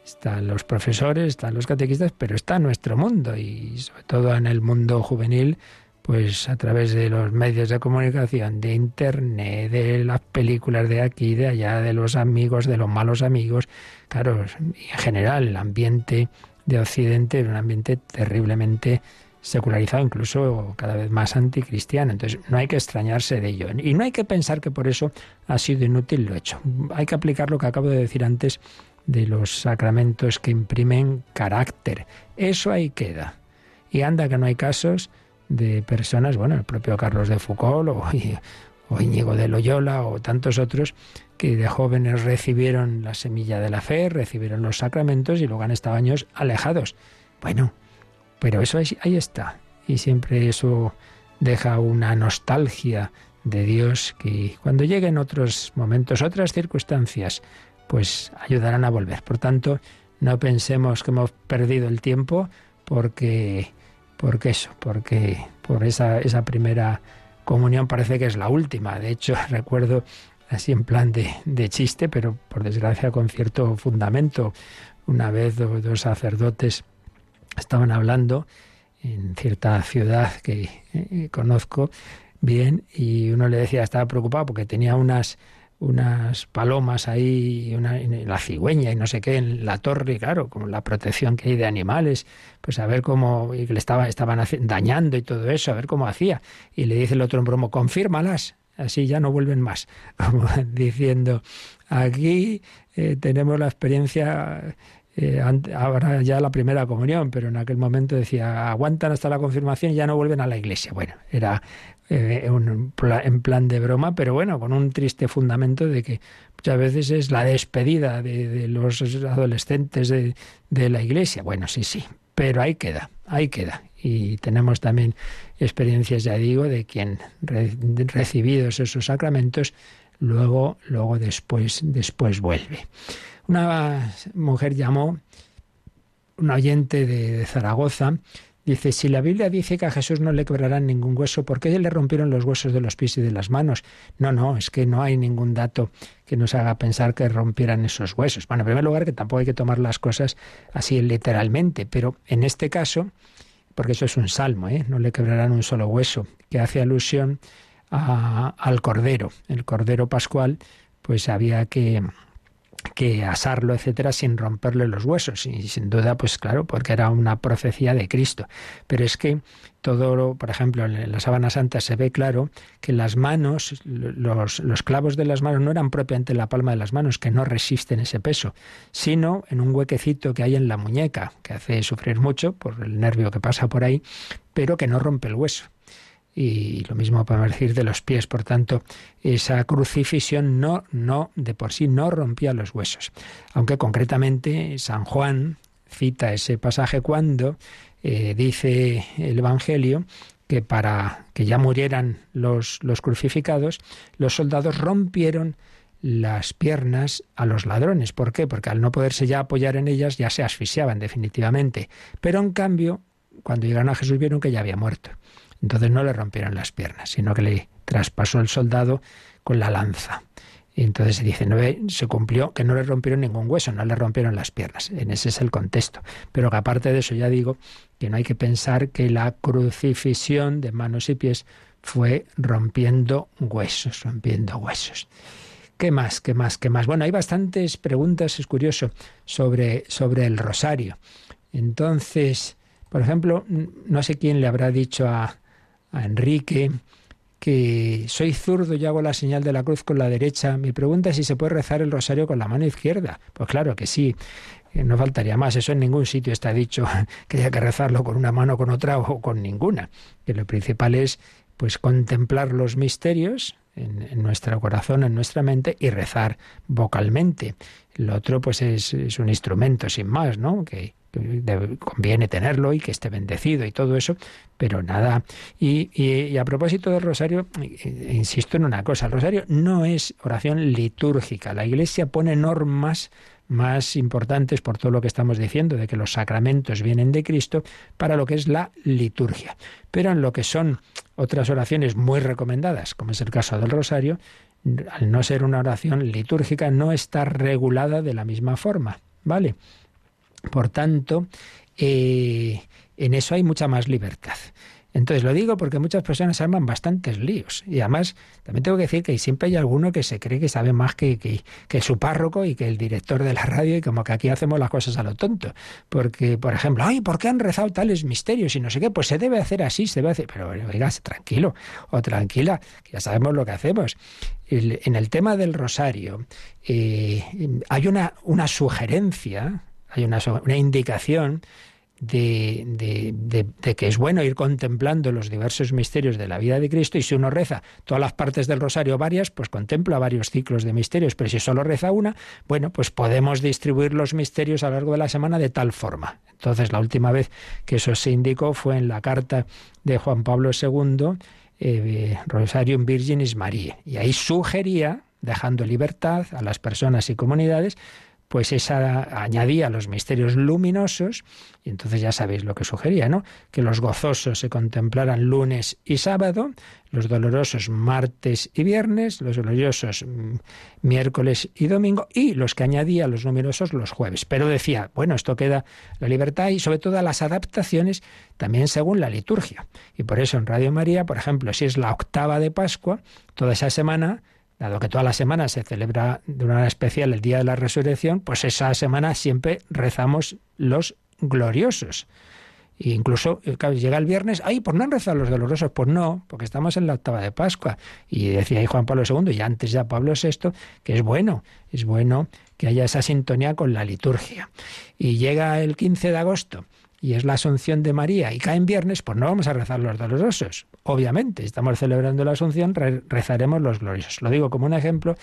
están los profesores, están los catequistas, pero está nuestro mundo y sobre todo en el mundo juvenil, pues a través de los medios de comunicación, de internet, de las películas de aquí, de allá, de los amigos, de los malos amigos, claro, en general el ambiente de Occidente es un ambiente terriblemente secularizado, incluso cada vez más anticristiano. Entonces, no hay que extrañarse de ello. Y no hay que pensar que por eso ha sido inútil lo hecho. Hay que aplicar lo que acabo de decir antes de los sacramentos que imprimen carácter. Eso ahí queda. Y anda que no hay casos de personas, bueno, el propio Carlos de Foucault [laughs] o, Íñigo de Loyola o tantos otros que de jóvenes recibieron la semilla de la fe, recibieron los sacramentos y luego han estado años alejados. Bueno, pero eso ahí está. Y siempre eso deja una nostalgia de Dios que cuando lleguen otros momentos, otras circunstancias, pues ayudarán a volver. Por tanto, no pensemos que hemos perdido el tiempo porque porque eso, porque por esa, esa primera comunión parece que es la última. De hecho, [laughs] recuerdo así en plan de, chiste, pero por desgracia con cierto fundamento. Una vez do- dos sacerdotes estaban hablando en cierta ciudad que eh, conozco bien y uno le decía estaba preocupado porque tenía unas unas palomas ahí, una, la cigüeña y no sé qué en la torre, claro, como la protección que hay de animales, pues a ver cómo, y le estaba, estaban dañando y todo eso, a ver cómo hacía. Y le dice el otro en bromo, confírmalas, así ya no vuelven más. [laughs] Diciendo, aquí eh, tenemos la experiencia eh, ahora ya la primera comunión, pero en aquel momento decía, aguantan hasta la confirmación y ya no vuelven a la iglesia. Bueno, era eh, un en plan de broma, pero bueno, con un triste fundamento de que muchas veces es la despedida de, de los adolescentes de, la iglesia. Bueno, sí, sí, pero ahí queda, ahí queda. Y tenemos también experiencias, ya digo, de quien re- recibidos esos sacramentos, luego, luego después, después vuelve. Una mujer llamó, una oyente de Zaragoza, dice, si la Biblia dice que a Jesús no le quebrarán ningún hueso, ¿por qué le rompieron los huesos de los pies y de las manos? No, no, es que no hay ningún dato que nos haga pensar que rompieran esos huesos. Bueno, en primer lugar, que tampoco hay que tomar las cosas así literalmente, pero en este caso, porque eso es un salmo, ¿eh? no le quebrarán un solo hueso, que hace alusión al cordero. El cordero pascual, pues había que que asarlo, etcétera, sin romperle los huesos. Y sin duda, pues claro, porque era una profecía de Cristo. Pero es que todo, por ejemplo, en la sábana santa se ve claro que las manos, los, los clavos de las manos no eran propiamente en la palma de las manos, que no resisten ese peso, sino en un huequecito que hay en la muñeca, que hace sufrir mucho por el nervio que pasa por ahí, pero que no rompe el hueso. Y lo mismo podemos decir de los pies. Por tanto, esa crucifixión no, no, de por sí no rompía los huesos. Aunque concretamente San Juan cita ese pasaje cuando eh, dice el Evangelio que para que ya murieran los, los crucificados, los soldados rompieron las piernas a los ladrones. ¿Por qué? Porque al no poderse ya apoyar en ellas ya se asfixiaban definitivamente. Pero en cambio, cuando llegaron a Jesús vieron que ya había muerto. Entonces no le rompieron las piernas, sino que le traspasó el soldado con la lanza. Y entonces se dice, no, se cumplió que no le rompieron ningún hueso, no le rompieron las piernas. En ese es el contexto. Pero que aparte de eso ya digo que no hay que pensar que la crucifixión de manos y pies fue rompiendo huesos, rompiendo huesos. ¿Qué más? ¿Qué más? ¿Qué más? Bueno, hay bastantes preguntas, es curioso, sobre, sobre el rosario. Entonces, por ejemplo, no sé quién le habrá dicho a, a Enrique que soy zurdo y hago la señal de la cruz con la derecha. Mi pregunta es si se puede rezar el rosario con la mano izquierda. Pues claro que sí. No faltaría más, eso en ningún sitio está dicho [laughs] que haya que rezarlo con una mano, con otra o con ninguna. Que lo principal es pues contemplar los misterios en, nuestro corazón, en nuestra mente y rezar vocalmente. Lo otro pues es, es un instrumento sin más, ¿no? Que, conviene tenerlo y que esté bendecido y todo eso, pero nada. Y, a propósito del rosario, eh, insisto en una cosa, el rosario no es oración litúrgica. La Iglesia pone normas más importantes por todo lo que estamos diciendo, de que los sacramentos vienen de Cristo, para lo que es la liturgia. Pero en lo que son otras oraciones muy recomendadas, como es el caso del rosario, al no ser una oración litúrgica, no está regulada de la misma forma, ¿vale? Por tanto, eh, en eso hay mucha más libertad. Entonces lo digo porque muchas personas arman bastantes líos. Y además, también tengo que decir que siempre hay alguno que se cree que sabe más que, que, su párroco y que el director de la radio, y como que aquí hacemos las cosas a lo tonto. Porque, por ejemplo, ay, ¿por qué han rezado tales misterios y no sé qué? Pues se debe hacer así, se debe hacer. Pero oiga, tranquilo o tranquila, que ya sabemos lo que hacemos. En el tema del rosario, eh, hay una, una sugerencia, hay una, una indicación de, de- que es bueno ir contemplando los diversos misterios de la vida de Cristo y si uno reza todas las partes del rosario varias, pues contempla varios ciclos de misterios, pero si solo reza una, bueno, pues podemos distribuir los misterios a lo largo de la semana de tal forma. Entonces, la última vez que eso se indicó fue en la carta de Juan Pablo II, eh, Rosarium Virginis Marie, y ahí sugería, dejando libertad a las personas y comunidades, pues esa añadía los misterios luminosos, y entonces ya sabéis lo que sugería, ¿no? Que los gozosos se contemplaran lunes y sábado, los dolorosos martes y viernes, los gloriosos mm, miércoles y domingo, y los que añadía los numerosos los jueves. Pero decía, bueno, esto queda la libertad y sobre todo las adaptaciones también según la liturgia. Y por eso en Radio María, por ejemplo, si es la octava de Pascua, toda esa semana dado que toda la semana se celebra de una manera especial el Día de la Resurrección, pues esa semana siempre rezamos los gloriosos. E incluso eh, llega el viernes, ay, pues no han rezado los dolorosos, pues no, porque estamos en la octava de Pascua. Y decía ahí Juan Pablo II, y antes ya Pablo VI, que es bueno, es bueno que haya esa sintonía con la liturgia. Y llega el 15 de agosto, y es la Asunción de María, y cae en viernes, pues no vamos a rezar los dolorosos. Obviamente, estamos celebrando la Asunción, re- rezaremos los gloriosos. Lo digo como un ejemplo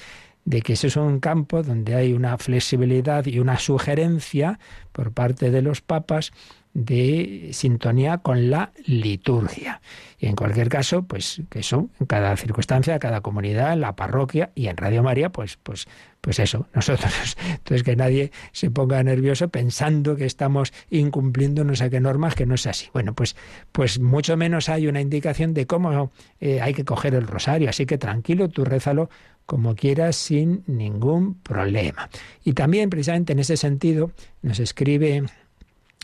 de que ese es un campo donde hay una flexibilidad y una sugerencia por parte de los papas de sintonía con la liturgia. Y en cualquier caso, pues que eso, en cada circunstancia, cada comunidad, en la parroquia y en Radio María, pues, pues, pues eso, [laughs] nosotros. Entonces que nadie se ponga nervioso pensando que estamos incumpliendo no sé qué normas, que no es así. Bueno, pues, pues mucho menos hay una indicación de cómo eh, hay que coger el rosario. Así que tranquilo, tú rézalo como quieras sin ningún problema. Y también, precisamente en ese sentido, nos escribe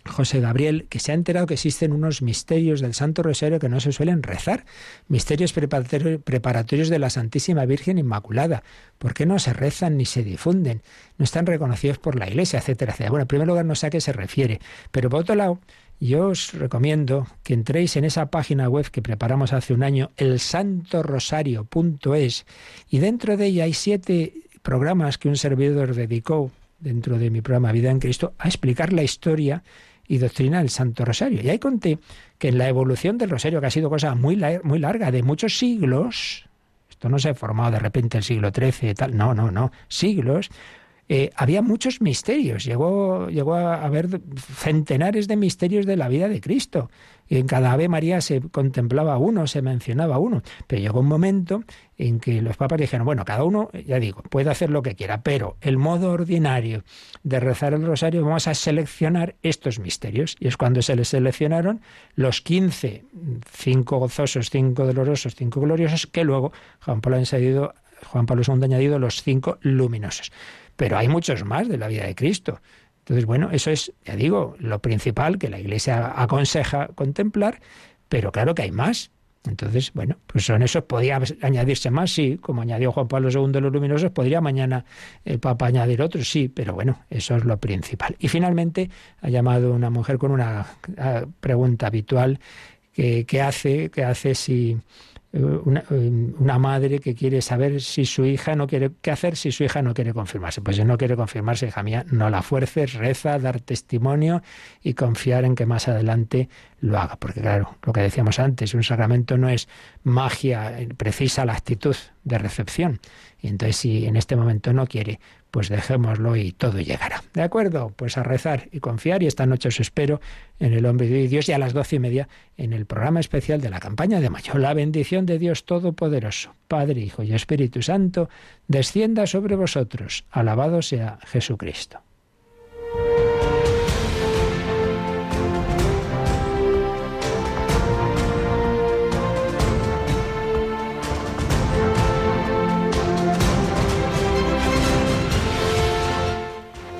José Gabriel, que se ha enterado que existen unos misterios del Santo Rosario que no se suelen rezar, misterios preparatori- preparatorios de la Santísima Virgen Inmaculada. ¿Por qué no se rezan ni se difunden? No están reconocidos por la Iglesia, etcétera, etcétera. Bueno, en primer lugar, no sé a qué se refiere, pero por otro lado, yo os recomiendo que entréis en esa página web que preparamos hace un año, elsantorosario.es, y dentro de ella hay siete programas que un servidor dedicó dentro de mi programa Vida en Cristo a explicar la historia y doctrina del Santo Rosario. Y ahí conté que en la evolución del Rosario, que ha sido cosa muy, lar- muy larga, de muchos siglos, esto no se ha formado de repente el siglo XIII y tal, no, no, no, siglos, eh, había muchos misterios. Llegó, llegó a haber centenares de misterios de la vida de Cristo. En cada Ave María se contemplaba uno, se mencionaba uno. Pero llegó un momento en que los papas dijeron, bueno, cada uno, ya digo, puede hacer lo que quiera, pero el modo ordinario de rezar el rosario vamos a seleccionar estos misterios. Y es cuando se les seleccionaron los 15, cinco gozosos, cinco dolorosos, cinco gloriosos, que luego Juan Pablo, ha añadido, Juan Pablo II ha añadido los cinco luminosos. Pero hay muchos más de la vida de Cristo. Entonces, bueno, eso es, ya digo, lo principal que la Iglesia aconseja contemplar, pero claro que hay más. Entonces, bueno, pues son esos, podía añadirse más, sí, como añadió Juan Pablo II los luminosos, podría mañana el Papa añadir otros, sí, pero bueno, eso es lo principal. Y finalmente ha llamado una mujer con una ah, pregunta habitual que, hace, que hace si una, una, madre que quiere saber si su hija no quiere, qué hacer si su hija no quiere confirmarse. Pues si no quiere confirmarse, hija mía, no la fuerces, reza, dar testimonio y confiar en que más adelante lo haga. Porque claro, lo que decíamos antes, un sacramento no es magia, precisa la actitud de recepción. Y entonces si en este momento no quiere, pues dejémoslo y todo llegará. ¿De acuerdo? Pues a rezar y confiar y esta noche os espero en el Hombre de Dios y a las doce y media en el programa especial de la campaña de mayo. La bendición de Dios Todopoderoso, Padre, Hijo y Espíritu Santo, descienda sobre vosotros. Alabado sea Jesucristo.